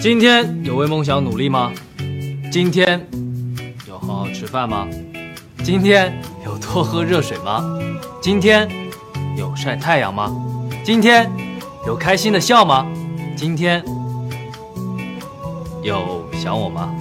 今天有为梦想努力吗？今天有好好吃饭吗？今天有多喝热水吗？今天有晒太阳吗？今天有开心的笑吗？今天有想我吗？